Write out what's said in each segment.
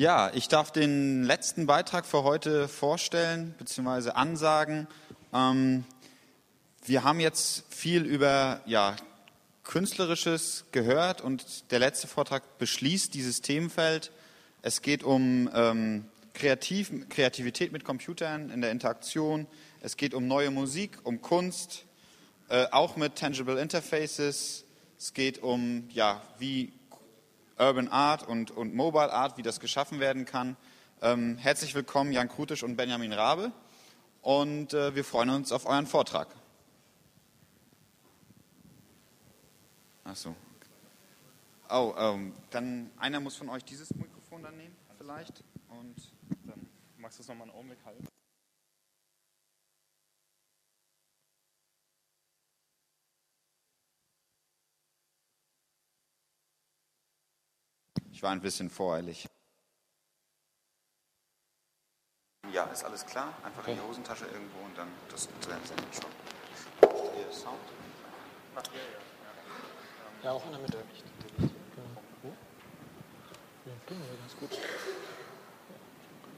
Ja, ich darf den letzten Beitrag für heute vorstellen bzw. ansagen. Ähm, wir haben jetzt viel über ja, Künstlerisches gehört und der letzte Vortrag beschließt dieses Themenfeld. Es geht um ähm, Kreativ, Kreativität mit Computern in der Interaktion. Es geht um neue Musik, um Kunst, äh, auch mit Tangible Interfaces. Es geht um, ja, wie Urban Art und, und Mobile Art, wie das geschaffen werden kann. Ähm, herzlich willkommen, Jan Krutisch und Benjamin Rabe. Und äh, wir freuen uns auf euren Vortrag. Ach so. Oh, ähm, dann einer muss von euch dieses Mikrofon dann nehmen, vielleicht. Und dann magst du es nochmal einen Augenblick halten. Ich war ein bisschen voreilig. Ja, ist alles klar. Einfach in die Hosentasche irgendwo und dann das sendet schon. Ihr Sound? Ach, ja, ja. Ja, auch in der Mitte.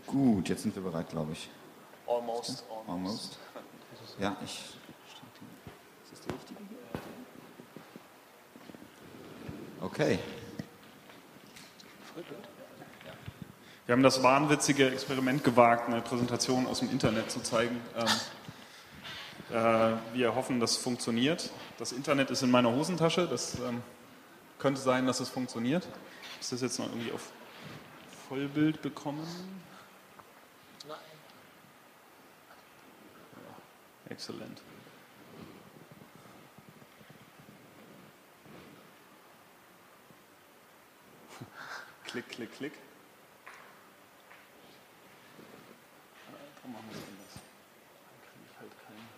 Gut, jetzt sind wir bereit, glaube ich. Almost, almost. almost. Ja, ich. Ist das die richtige hier? Okay. Wir haben das wahnwitzige Experiment gewagt, eine Präsentation aus dem Internet zu zeigen. Ähm, äh, wir hoffen, das funktioniert. Das Internet ist in meiner Hosentasche. Das ähm, könnte sein, dass es funktioniert. Ist das jetzt noch irgendwie auf Vollbild bekommen? Nein. Ja, exzellent. klick, klick, klick. Machen wir anders. Dann kriege ich halt keinen.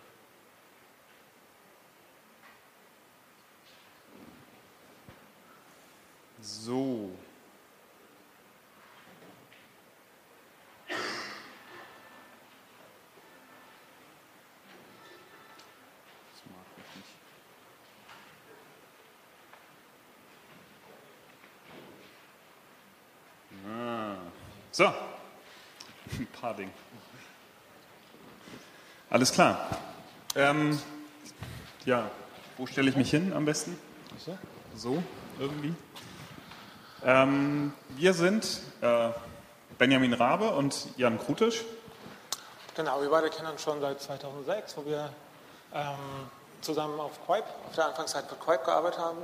So. Ah. So. Ein paar Dinge. Alles klar. Ähm, ja, wo stelle ich mich hin am besten? So, irgendwie. Ähm, wir sind äh, Benjamin Rabe und Jan Krutisch. Genau, wir beide kennen uns schon seit 2006, wo wir ähm, zusammen auf Quip, auf der Anfangszeit für Quip gearbeitet haben.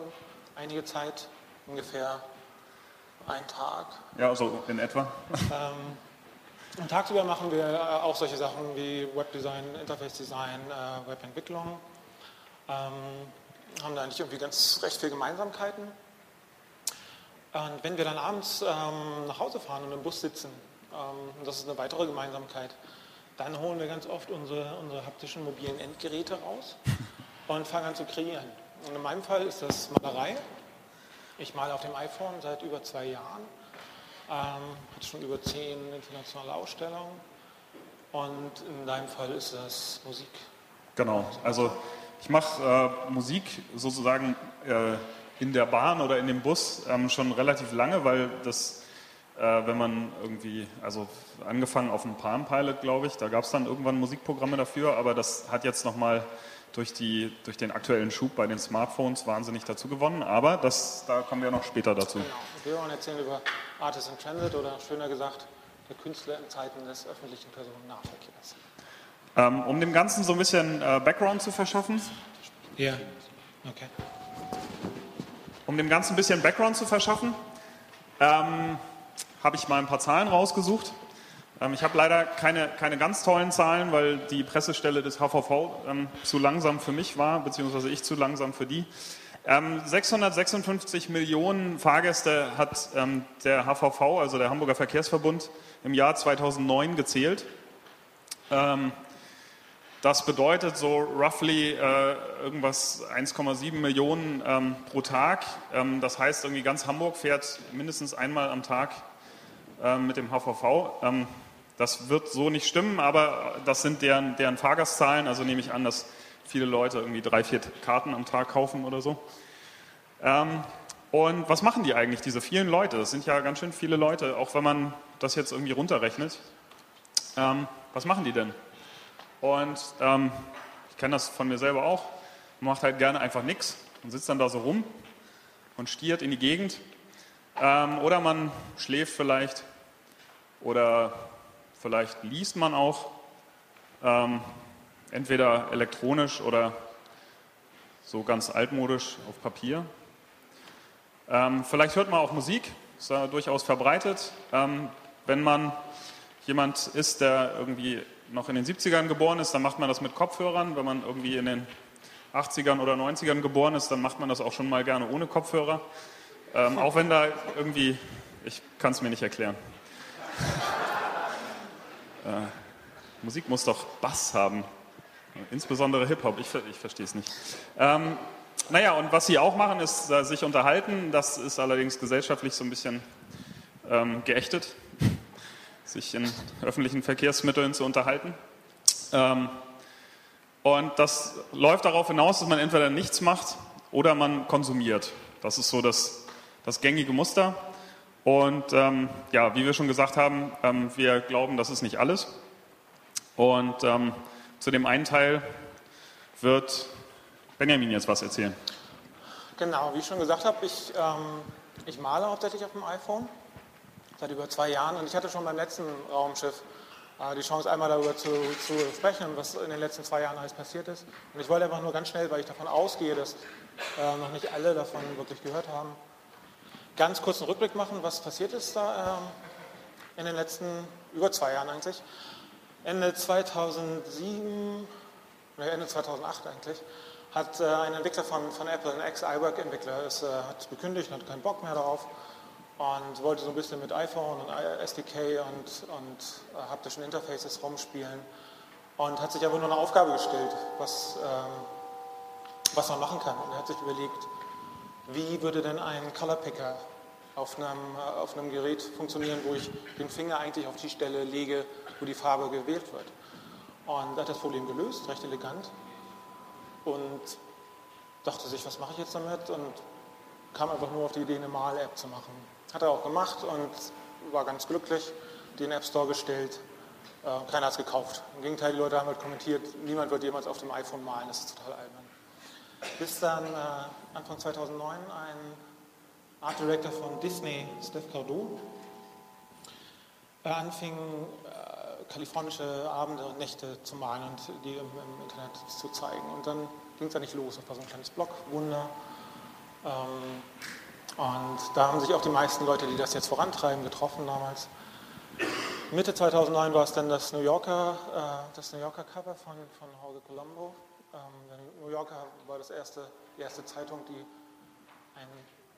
Einige Zeit, ungefähr ein Tag. Ja, also in etwa. Ähm, und tagsüber machen wir äh, auch solche Sachen wie Webdesign, Interface-Design, äh, Webentwicklung. Ähm, haben da eigentlich irgendwie ganz recht viele Gemeinsamkeiten. Und wenn wir dann abends ähm, nach Hause fahren und im Bus sitzen, ähm, das ist eine weitere Gemeinsamkeit, dann holen wir ganz oft unsere, unsere haptischen mobilen Endgeräte raus und fangen an zu kreieren. Und in meinem Fall ist das Malerei. Ich male auf dem iPhone seit über zwei Jahren hat schon über zehn internationale Ausstellungen. Und in deinem Fall ist das Musik. Genau, also ich mache äh, Musik sozusagen äh, in der Bahn oder in dem Bus ähm, schon relativ lange, weil das, äh, wenn man irgendwie, also angefangen auf dem Palm Pilot, glaube ich, da gab es dann irgendwann Musikprogramme dafür, aber das hat jetzt nochmal durch, durch den aktuellen Schub bei den Smartphones wahnsinnig dazu gewonnen, aber das, da kommen wir noch später dazu. Genau. Wir wollen erzählen über Artist in Transit oder schöner gesagt, der Künstler in Zeiten des öffentlichen Personennahverkehrs. Ähm, um dem Ganzen so ein bisschen äh, Background zu verschaffen. Ja, okay. Um dem Ganzen ein bisschen Background zu verschaffen, ähm, habe ich mal ein paar Zahlen rausgesucht. Ähm, ich habe leider keine, keine ganz tollen Zahlen, weil die Pressestelle des HVV ähm, zu langsam für mich war, beziehungsweise ich zu langsam für die. 656 ähm, Millionen Fahrgäste hat ähm, der HVV, also der Hamburger Verkehrsverbund, im Jahr 2009 gezählt. Ähm, das bedeutet so roughly äh, irgendwas 1,7 Millionen pro Tag. Das heißt, irgendwie ganz Hamburg fährt mindestens einmal am Tag mit dem HVV. das wird so nicht stimmen, aber das sind deren, deren Fahrgastzahlen. Also nehme ich an, dass viele Leute irgendwie drei, vier Karten am Tag kaufen oder so. Ähm, Und was machen die eigentlich, diese vielen Leute? Das sind ja ganz schön viele Leute, auch wenn man das jetzt irgendwie runterrechnet. Ähm, was machen die denn? Und ähm, ich kenne das von mir selber auch. Man macht halt gerne einfach nichts und sitzt dann da so rum und stiert in die Gegend. Ähm, oder man schläft vielleicht oder vielleicht liest man auch, ähm, entweder elektronisch oder so ganz altmodisch auf Papier. Ähm, vielleicht hört man auch Musik, ist ja durchaus verbreitet. Ähm, wenn man jemand ist, der irgendwie noch in den 70ern geboren ist, dann macht man das mit Kopfhörern. Wenn man irgendwie in den 80ern oder 90ern geboren ist, dann macht man das auch schon mal gerne ohne Kopfhörer. Ähm, auch wenn da irgendwie, ich kann es mir nicht erklären. Äh, Musik muss doch Bass haben, insbesondere Hip-Hop, ich, ich verstehe es nicht. Ähm, naja, und was sie auch machen, ist äh, sich unterhalten. Das ist allerdings gesellschaftlich so ein bisschen ähm, geächtet, sich in öffentlichen Verkehrsmitteln zu unterhalten. Ähm, und das läuft darauf hinaus, dass man entweder nichts macht oder man konsumiert. Das ist so das, das gängige Muster. Und ähm, ja, wie wir schon gesagt haben, ähm, wir glauben, das ist nicht alles. Und ähm, zu dem einen Teil wird Benjamin jetzt was erzählen. Genau, wie ich schon gesagt habe, ich, ähm, ich male hauptsächlich auf dem iPhone seit über zwei Jahren und ich hatte schon beim letzten Raumschiff äh, die Chance, einmal darüber zu, zu sprechen, was in den letzten zwei Jahren alles passiert ist. Und ich wollte einfach nur ganz schnell, weil ich davon ausgehe, dass äh, noch nicht alle davon wirklich gehört haben, ganz kurz einen Rückblick machen, was passiert ist da äh, in den letzten über zwei Jahren eigentlich. Ende 2007, oder Ende 2008 eigentlich, hat äh, ein Entwickler von, von Apple, ein Ex-iWork-Entwickler, ist, äh, hat gekündigt und hat keinen Bock mehr darauf und wollte so ein bisschen mit iPhone und SDK und, und äh, haptischen Interfaces rumspielen und hat sich aber nur eine Aufgabe gestellt, was, ähm, was man machen kann. Und er hat sich überlegt, wie würde denn ein Color Picker auf einem, äh, auf einem Gerät funktionieren, wo ich den Finger eigentlich auf die Stelle lege, wo die Farbe gewählt wird. Und hat das Problem gelöst, recht elegant. Und dachte sich, was mache ich jetzt damit? Und kam einfach nur auf die Idee, eine Mal-App zu machen. Hat er auch gemacht und war ganz glücklich, den App Store gestellt. Äh, keiner hat es gekauft. Im Gegenteil, die Leute haben halt kommentiert, niemand wird jemals auf dem iPhone malen, das ist total albern. Bis dann äh, Anfang 2009 ein Art Director von Disney, Steph Cardot, äh, anfing, äh, kalifornische Abende und Nächte zu malen und die im, im Internet zu zeigen. Und dann ging es ja nicht los. Das war so ein kleines Blog, Wunder. Ähm, und da haben sich auch die meisten Leute, die das jetzt vorantreiben, getroffen damals. Mitte 2009 war es dann das New Yorker, äh, das New Yorker Cover von, von Jorge Colombo. Ähm, New Yorker war das erste, die erste Zeitung, die ein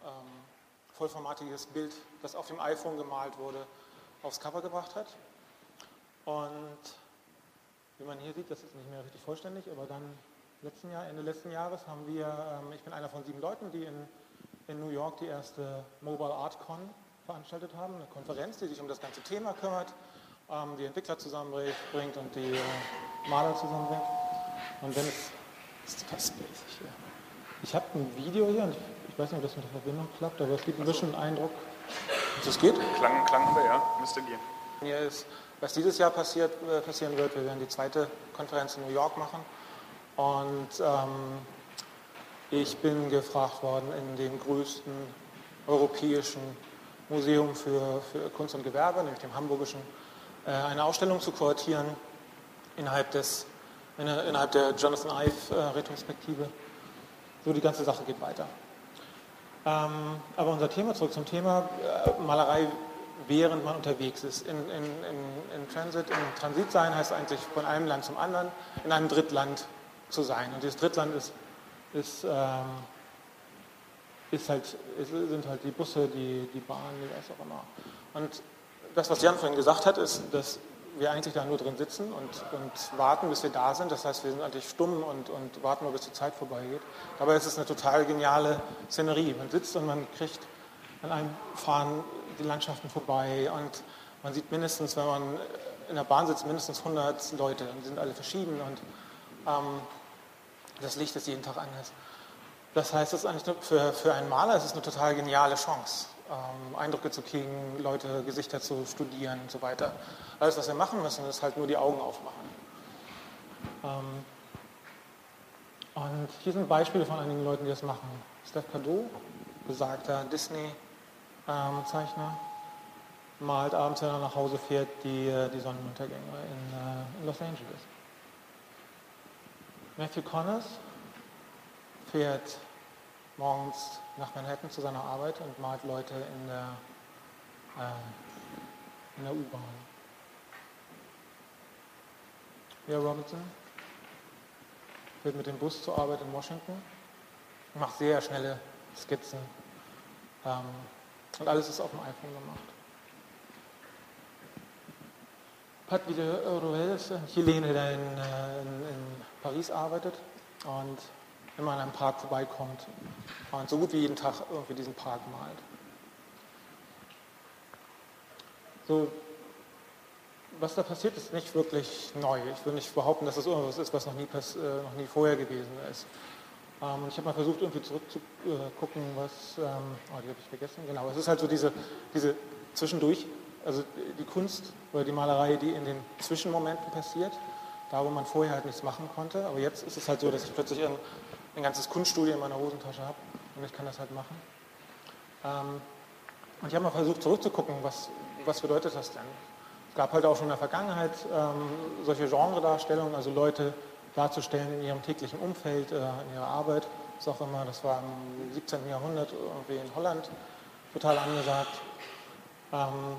ähm, vollformatiges Bild, das auf dem iPhone gemalt wurde, aufs Cover gebracht hat. Und wie man hier sieht, das ist nicht mehr richtig vollständig, aber dann letzten Jahr, Ende letzten Jahres haben wir, ähm, ich bin einer von sieben Leuten, die in, in New York die erste Mobile Art Con veranstaltet haben, eine Konferenz, die sich um das ganze Thema kümmert, ähm, die Entwickler zusammenbringt und die äh, Maler zusammenbringt. Und wenn es, ist total spacig hier. Ich habe ein Video hier und ich, ich, weiß nicht, ob das mit der Verbindung klappt, aber es gibt ein bisschen Eindruck, dass es geht. Klang, klang aber ja, müsste gehen. Hier ist, was dieses Jahr passiert, äh, passieren wird, wir werden die zweite Konferenz in New York machen. Und ähm, ich bin gefragt worden, in dem größten europäischen Museum für, für Kunst und Gewerbe, nämlich dem Hamburgischen, äh, eine Ausstellung zu kuratieren innerhalb, des, innerhalb der Jonathan Ive-Retrospektive. Äh, so, die ganze Sache geht weiter. Ähm, aber unser Thema, zurück zum Thema, äh, Malerei während man unterwegs ist. In, in, in, in Transit, in Transit sein heißt eigentlich von einem Land zum anderen, in einem Drittland zu sein. Und dieses Drittland ist, ist, ähm, ist halt, ist, sind halt die Busse, die, die Bahnen, die was auch immer. Und das, was Jan vorhin gesagt hat, ist, dass wir eigentlich da nur drin sitzen und, und warten, bis wir da sind. Das heißt, wir sind eigentlich stumm und, und warten nur, bis die Zeit vorbeigeht. Dabei ist es eine total geniale Szenerie. Man sitzt und man kriegt an einem Fahren die Landschaften vorbei und man sieht mindestens, wenn man in der Bahn sitzt, mindestens 100 Leute und die sind alle verschieden und ähm, das Licht ist jeden Tag anders. Das heißt, ist eigentlich für, für einen Maler ist es eine total geniale Chance, ähm, Eindrücke zu kriegen, Leute, Gesichter zu studieren und so weiter. Alles, was wir machen müssen, ist halt nur die Augen aufmachen. Ähm, und hier sind Beispiele von einigen Leuten, die das machen. Steph Cadeau, besagter Disney-Zeichner, malt abends, wenn er nach Hause fährt, die, äh, die Sonnenuntergänge in, äh, in Los Angeles. Matthew Connors fährt morgens nach Manhattan zu seiner Arbeit und malt Leute in der, äh, der U-Bahn. Lea Robinson fährt mit dem Bus zur Arbeit in Washington, macht sehr schnelle Skizzen ähm, und alles ist auf dem iPhone gemacht. Pat Villarroel ist ein Chilene, der in, äh, in, in Paris arbeitet und immer an einem Park vorbeikommt und so gut wie jeden Tag irgendwie diesen Park malt. So, was da passiert, ist nicht wirklich neu. Ich will nicht behaupten, dass das irgendwas ist, was noch nie, äh, noch nie vorher gewesen ist. Ähm, ich habe mal versucht, irgendwie zurückzugucken, was, ähm, oh, die habe ich vergessen, genau, es ist halt so diese, diese zwischendurch, also die Kunst oder die Malerei, die in den Zwischenmomenten passiert, da wo man vorher halt nichts machen konnte. Aber jetzt ist es halt so, dass ich plötzlich ein, ein ganzes Kunststudio in meiner Hosentasche habe und ich kann das halt machen. Ähm, und ich habe mal versucht zurückzugucken, was, was bedeutet das denn? Es gab halt auch schon in der Vergangenheit ähm, solche Genredarstellungen, also Leute darzustellen in ihrem täglichen Umfeld, äh, in ihrer Arbeit, was auch immer. Das war im 17. Jahrhundert irgendwie in Holland total angesagt. Ähm,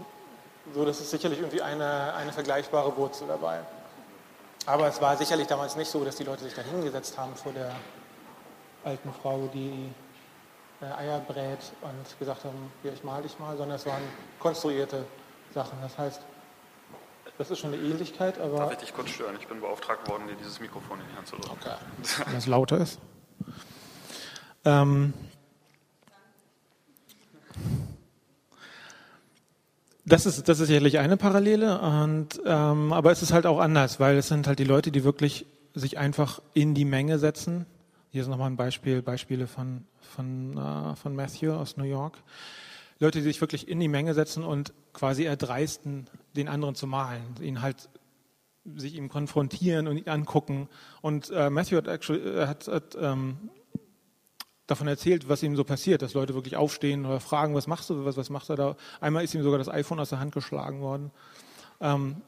so, das ist sicherlich irgendwie eine, eine vergleichbare Wurzel dabei. Aber es war sicherlich damals nicht so, dass die Leute sich da hingesetzt haben vor der alten Frau, die äh, Eier brät und gesagt haben, hier, ich mal dich mal, sondern es waren konstruierte Sachen. Das heißt, das ist schon eine Ähnlichkeit, aber... Darf ich dich kurz stören? Ich bin beauftragt worden, dir dieses Mikrofon in die Hand zu drücken. Okay. Wenn es lauter ist. Ähm, das ist, das ist sicherlich eine Parallele, und, ähm, aber es ist halt auch anders, weil es sind halt die Leute, die wirklich sich einfach in die Menge setzen. Hier ist nochmal ein Beispiel, Beispiele von, von, äh, von Matthew aus New York. Leute, die sich wirklich in die Menge setzen und quasi erdreisten, den anderen zu malen, ihn halt sich ihm konfrontieren und ihn angucken. Und äh, Matthew hat, actually, äh, hat, hat ähm, davon erzählt, was ihm so passiert, dass Leute wirklich aufstehen oder fragen, was machst du, was, was macht er da? Einmal ist ihm sogar das iPhone aus der Hand geschlagen worden. Ähm,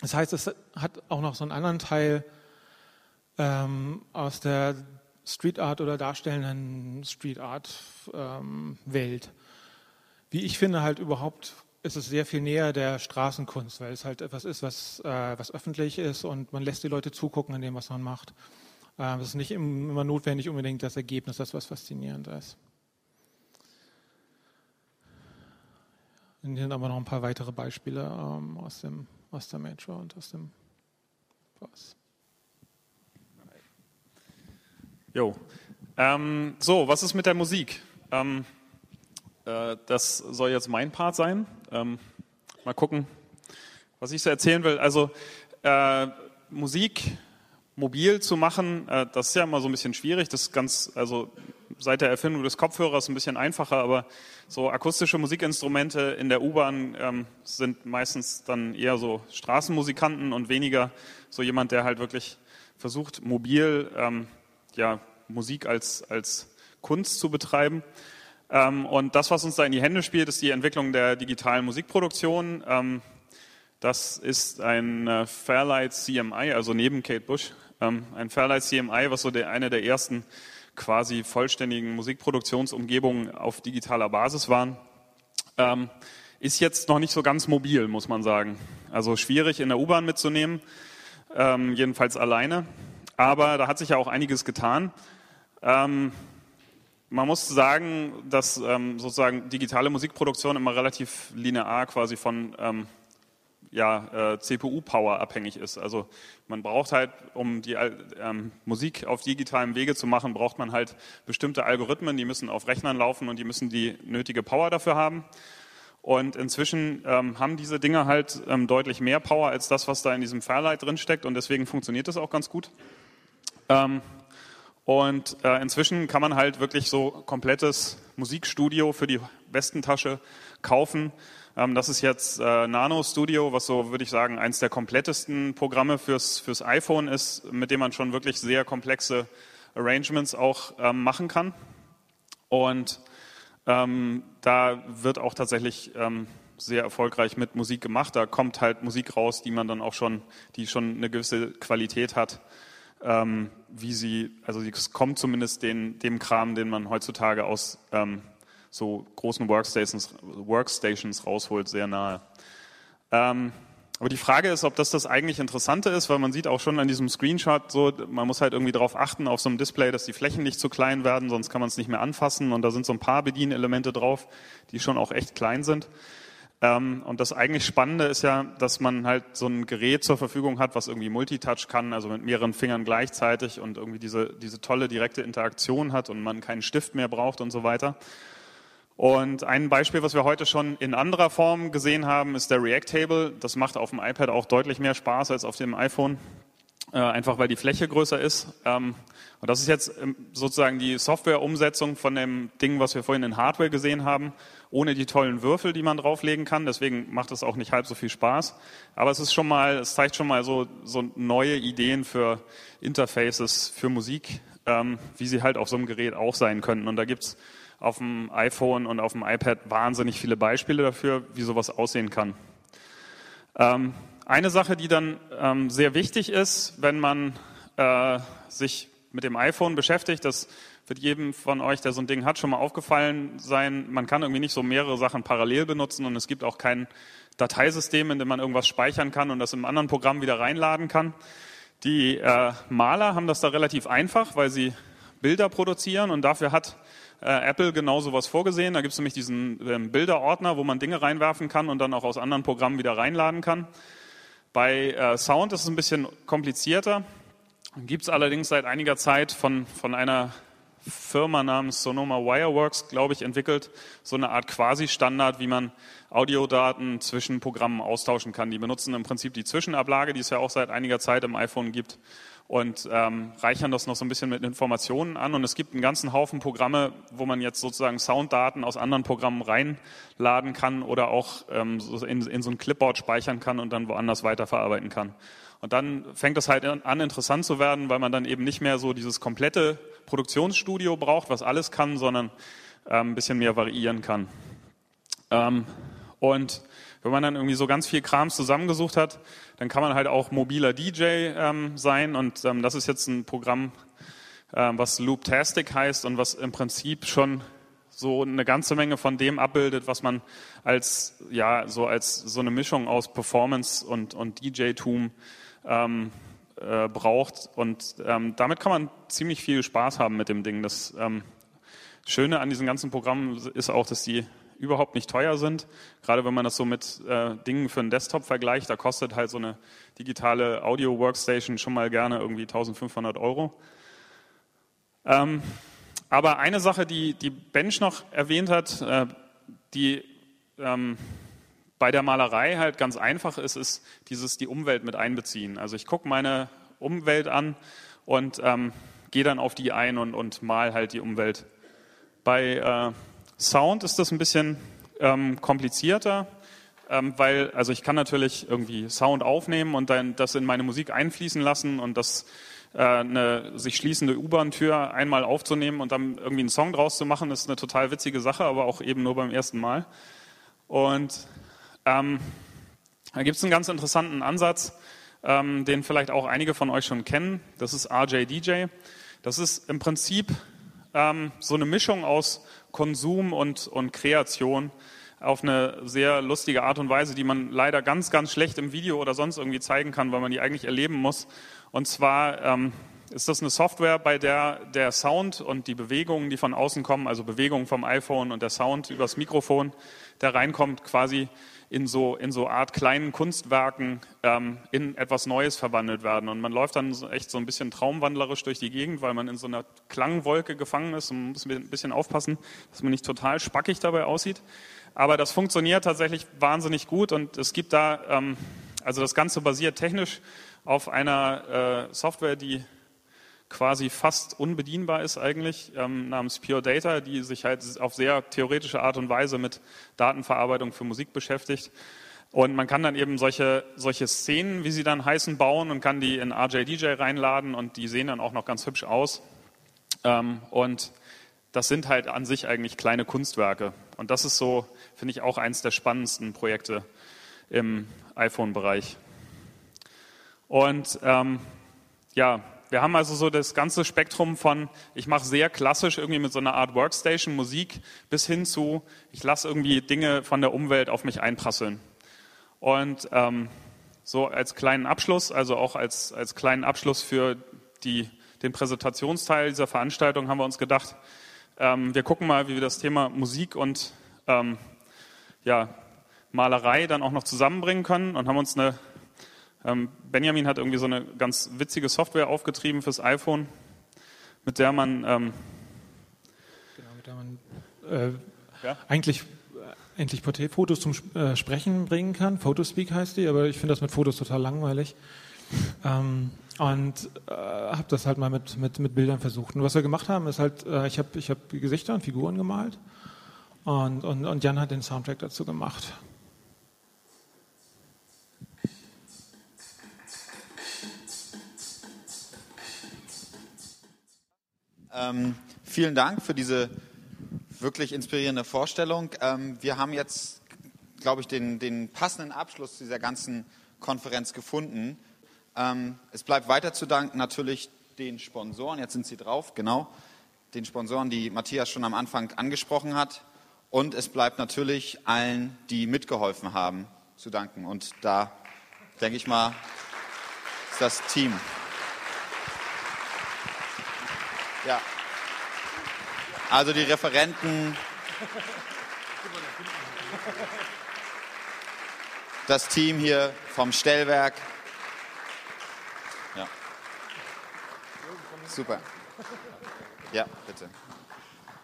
das heißt, es hat auch noch so einen anderen Teil ähm, aus der Street Art oder darstellenden Street Art ähm, Welt. Wie ich finde, halt überhaupt ist es sehr viel näher der Straßenkunst, weil es halt etwas ist, was, äh, was öffentlich ist und man lässt die Leute zugucken an dem, was man macht. Äh, es ist nicht immer notwendig unbedingt das Ergebnis, das was faszinierend ist. Und hier sind aber noch ein paar weitere Beispiele ähm, aus, dem, aus der Metro und aus dem was. Jo. Ähm, so, was ist mit der Musik? Ähm, äh, das soll jetzt mein Part sein. Ähm, mal gucken, was ich so erzählen will. Also äh, Musik mobil zu machen, äh, das ist ja immer so ein bisschen schwierig. Das ist ganz, also seit der Erfindung des Kopfhörers ein bisschen einfacher, aber so akustische Musikinstrumente in der U-Bahn ähm, sind meistens dann eher so Straßenmusikanten und weniger so jemand, der halt wirklich versucht, mobil ähm, ja, Musik als, als Kunst zu betreiben. Ähm, und das, was uns da in die Hände spielt, ist die Entwicklung der digitalen Musikproduktion. Ähm, das ist ein äh, Fairlight CMI, also neben Kate Bush, ähm, ein Fairlight CMI, was so der, eine der ersten quasi vollständigen Musikproduktionsumgebungen auf digitaler Basis waren. Ähm, ist jetzt noch nicht so ganz mobil, muss man sagen. Also schwierig in der U-Bahn mitzunehmen, ähm, jedenfalls alleine. Aber da hat sich ja auch einiges getan. Ähm, man muss sagen, dass ähm, sozusagen digitale Musikproduktion immer relativ linear quasi von ähm, ja, äh, CPU-Power abhängig ist. Also man braucht halt, um die ähm, Musik auf digitalem Wege zu machen, braucht man halt bestimmte Algorithmen, die müssen auf Rechnern laufen und die müssen die nötige Power dafür haben. Und inzwischen ähm, haben diese Dinge halt ähm, deutlich mehr Power als das, was da in diesem Fairlight drin steckt und deswegen funktioniert das auch ganz gut. Ähm, Und äh, inzwischen kann man halt wirklich so komplettes Musikstudio für die Westentasche kaufen. Ähm, das ist jetzt äh, Nano Studio, was so, würde ich sagen, eins der komplettesten Programme fürs, fürs iPhone ist, mit dem man schon wirklich sehr komplexe Arrangements auch ähm, machen kann. Und ähm, da wird auch tatsächlich ähm, sehr erfolgreich mit Musik gemacht. Da kommt halt Musik raus, die man dann auch schon, die schon eine gewisse Qualität hat ähm, wie sie, also es kommt zumindest den, dem Kram, den man heutzutage aus ähm, so großen Workstations, Workstations rausholt, sehr nahe. Aber die Frage ist, ob das das eigentlich Interessante ist, weil man sieht auch schon an diesem Screenshot so, man muss halt irgendwie darauf achten auf so einem Display, dass die Flächen nicht zu klein werden, sonst kann man es nicht mehr anfassen und da sind so ein paar Bedienelemente drauf, die schon auch echt klein sind. Ähm, und das eigentlich Spannende ist ja, dass man halt so ein Gerät zur Verfügung hat, was irgendwie Multitouch kann, also mit mehreren Fingern gleichzeitig und irgendwie diese, diese tolle direkte Interaktion hat und man keinen Stift mehr braucht und so weiter. Und ein Beispiel, was wir heute schon in anderer Form gesehen haben, ist der React Table. Das macht auf dem iPad auch deutlich mehr Spaß als auf dem iPhone, äh, einfach weil die Fläche größer ist. Ähm, und das ist jetzt ähm, sozusagen die Software-Umsetzung von dem Ding, was wir vorhin in Hardware gesehen haben ohne die tollen Würfel, die man drauflegen kann. Deswegen macht es auch nicht halb so viel Spaß. Aber es ist schon mal, es zeigt schon mal so, so neue Ideen für Interfaces für Musik, ähm, wie sie halt auf so einem Gerät auch sein könnten. Und da gibt's auf dem iPhone und auf dem iPad wahnsinnig viele Beispiele dafür, wie sowas aussehen kann. Ähm, eine Sache, die dann ähm, sehr wichtig ist, wenn man äh, sich mit dem iPhone beschäftigt, das wird jedem von euch, der so ein Ding hat, schon mal aufgefallen sein, man kann irgendwie nicht so mehrere Sachen parallel benutzen und es gibt auch kein Dateisystem, in dem man irgendwas speichern kann und das im anderen Programm wieder reinladen kann. Die äh, Maler haben das da relativ einfach, weil sie Bilder produzieren und dafür hat äh, Apple genau sowas vorgesehen. Da gibt es nämlich diesen äh, Bilderordner, wo man Dinge reinwerfen kann und dann auch aus anderen Programmen wieder reinladen kann. Bei äh, Sound ist es ein bisschen komplizierter. Gibt es allerdings seit einiger Zeit von, von einer Firma namens Sonoma Wireworks, glaube ich, entwickelt, so eine Art Quasi-Standard, wie man Audiodaten zwischen Programmen austauschen kann. Die benutzen im Prinzip die Zwischenablage, die es ja auch seit einiger Zeit im iPhone gibt, und ähm, reichern das noch so ein bisschen mit Informationen an. Und es gibt einen ganzen Haufen Programme, wo man jetzt sozusagen Sounddaten aus anderen Programmen reinladen kann oder auch ähm, in, in so ein Clipboard speichern kann und dann woanders weiterverarbeiten kann. Und dann fängt es halt an, interessant zu werden, weil man dann eben nicht mehr so dieses komplette Produktionsstudio braucht, was alles kann, sondern ähm, ein bisschen mehr variieren kann. Ähm, und wenn man dann irgendwie so ganz viel Krams zusammengesucht hat, dann kann man halt auch mobiler DJ ähm, sein. Und das ist jetzt ein Programm, was Looptastic heißt und was im Prinzip schon so eine ganze Menge von dem abbildet, was man als ja so als so eine Mischung aus Performance und und DJ-Tum ähm, äh, braucht. Und ähm, damit kann man ziemlich viel Spaß haben mit dem Ding. Das ähm, Schöne an diesen ganzen Programmen ist auch, dass die überhaupt nicht teuer sind. Gerade wenn man das so mit äh, Dingen für einen Desktop vergleicht, da kostet halt so eine digitale Audio-Workstation schon mal gerne irgendwie 1500 Euro. Ähm, aber eine Sache, die, die Bench noch erwähnt hat, äh, die ähm, bei der Malerei halt ganz einfach ist, ist dieses die Umwelt mit einbeziehen. Also ich gucke meine Umwelt an und ähm, gehe dann auf die ein und, und mal halt die Umwelt. Bei äh, Sound ist das ein bisschen ähm, komplizierter, ähm, weil also ich kann natürlich irgendwie Sound aufnehmen und dann das in meine Musik einfließen lassen und das äh, eine sich schließende U-Bahn-Tür einmal aufzunehmen und dann irgendwie einen Song draus zu machen, ist eine total witzige Sache, aber auch eben nur beim ersten Mal. Und ähm, da gibt es einen ganz interessanten Ansatz, ähm, den vielleicht auch einige von euch schon kennen. Das ist RJDJ. Das ist im Prinzip ähm, so eine Mischung aus Konsum und, und Kreation auf eine sehr lustige Art und Weise, die man leider ganz, ganz schlecht im Video oder sonst irgendwie zeigen kann, weil man die eigentlich erleben muss. Und zwar ähm, ist das eine Software, bei der der Sound und die Bewegungen, die von außen kommen, also Bewegungen vom iPhone und der Sound übers Mikrofon, der reinkommt, quasi in so, in so Art kleinen Kunstwerken ähm, in etwas Neues verwandelt werden. Und man läuft dann echt so ein bisschen traumwandlerisch durch die Gegend, weil man in so einer Klangwolke gefangen ist und muss ein bisschen aufpassen, dass man nicht total spackig dabei aussieht. Aber das funktioniert tatsächlich wahnsinnig gut und es gibt da, ähm, also das Ganze basiert technisch auf einer äh, Software, die quasi fast unbedienbar ist eigentlich, ähm, namens Pure Data, die sich halt auf sehr theoretische Art und Weise mit Datenverarbeitung für Musik beschäftigt. Und man kann dann eben solche, solche Szenen, wie sie dann heißen, bauen und kann die in RJDJ reinladen und die sehen dann auch noch ganz hübsch aus. Ähm, und das sind halt an sich eigentlich kleine Kunstwerke. Und das ist so, finde ich, auch eines der spannendsten Projekte im iPhone-Bereich. Und ähm, ja, wir haben also so das ganze Spektrum von, ich mache sehr klassisch irgendwie mit so einer Art Workstation Musik bis hin zu, ich lasse irgendwie Dinge von der Umwelt auf mich einprasseln. Und ähm, so als kleinen Abschluss, also auch als, als kleinen Abschluss für die, den Präsentationsteil dieser Veranstaltung haben wir uns gedacht, ähm, wir gucken mal, wie wir das Thema Musik und ähm, ja, Malerei dann auch noch zusammenbringen können und haben uns eine, Benjamin hat irgendwie so eine ganz witzige Software aufgetrieben fürs iPhone, mit der man, ähm, genau, mit der man äh, ja? eigentlich endlich Porträtfotos zum äh, Sprechen bringen kann. Photospeak heißt die, aber ich finde das mit Fotos total langweilig. Ähm, und äh, habe das halt mal mit, mit, mit Bildern versucht. Und was wir gemacht haben, ist halt, äh, ich habe ich hab Gesichter und Figuren gemalt und, und, und Jan hat den Soundtrack dazu gemacht. Ähm, vielen Dank für diese wirklich inspirierende Vorstellung. Ähm, wir haben jetzt, glaube ich, den, den, passenden Abschluss dieser ganzen Konferenz gefunden. Ähm, es bleibt weiter zu danken natürlich den Sponsoren, jetzt sind sie drauf, genau, den Sponsoren, die Matthias schon am Anfang angesprochen hat. Und es bleibt natürlich allen, die mitgeholfen haben, zu danken. Und da denke ich mal, ist das Team. Ja. Also die Referenten, das Team hier vom Stellwerk. Ja. Super. Ja, bitte.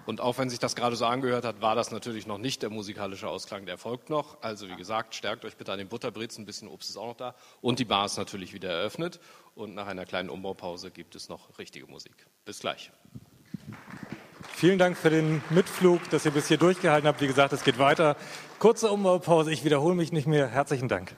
Und auch wenn sich das gerade so angehört hat, war das natürlich noch nicht der musikalische Ausklang, der folgt noch. Also wie gesagt, stärkt euch bitte an den Butterbrezen, ein bisschen Obst ist auch noch da. Und die Bar ist natürlich wieder eröffnet. Und nach einer kleinen Umbaupause gibt es noch richtige Musik. Bis gleich. Vielen Dank für den Mitflug, dass ihr bis hier durchgehalten habt. Wie gesagt, es geht weiter. Kurze Umbaupause, ich wiederhole mich nicht mehr. Herzlichen Dank.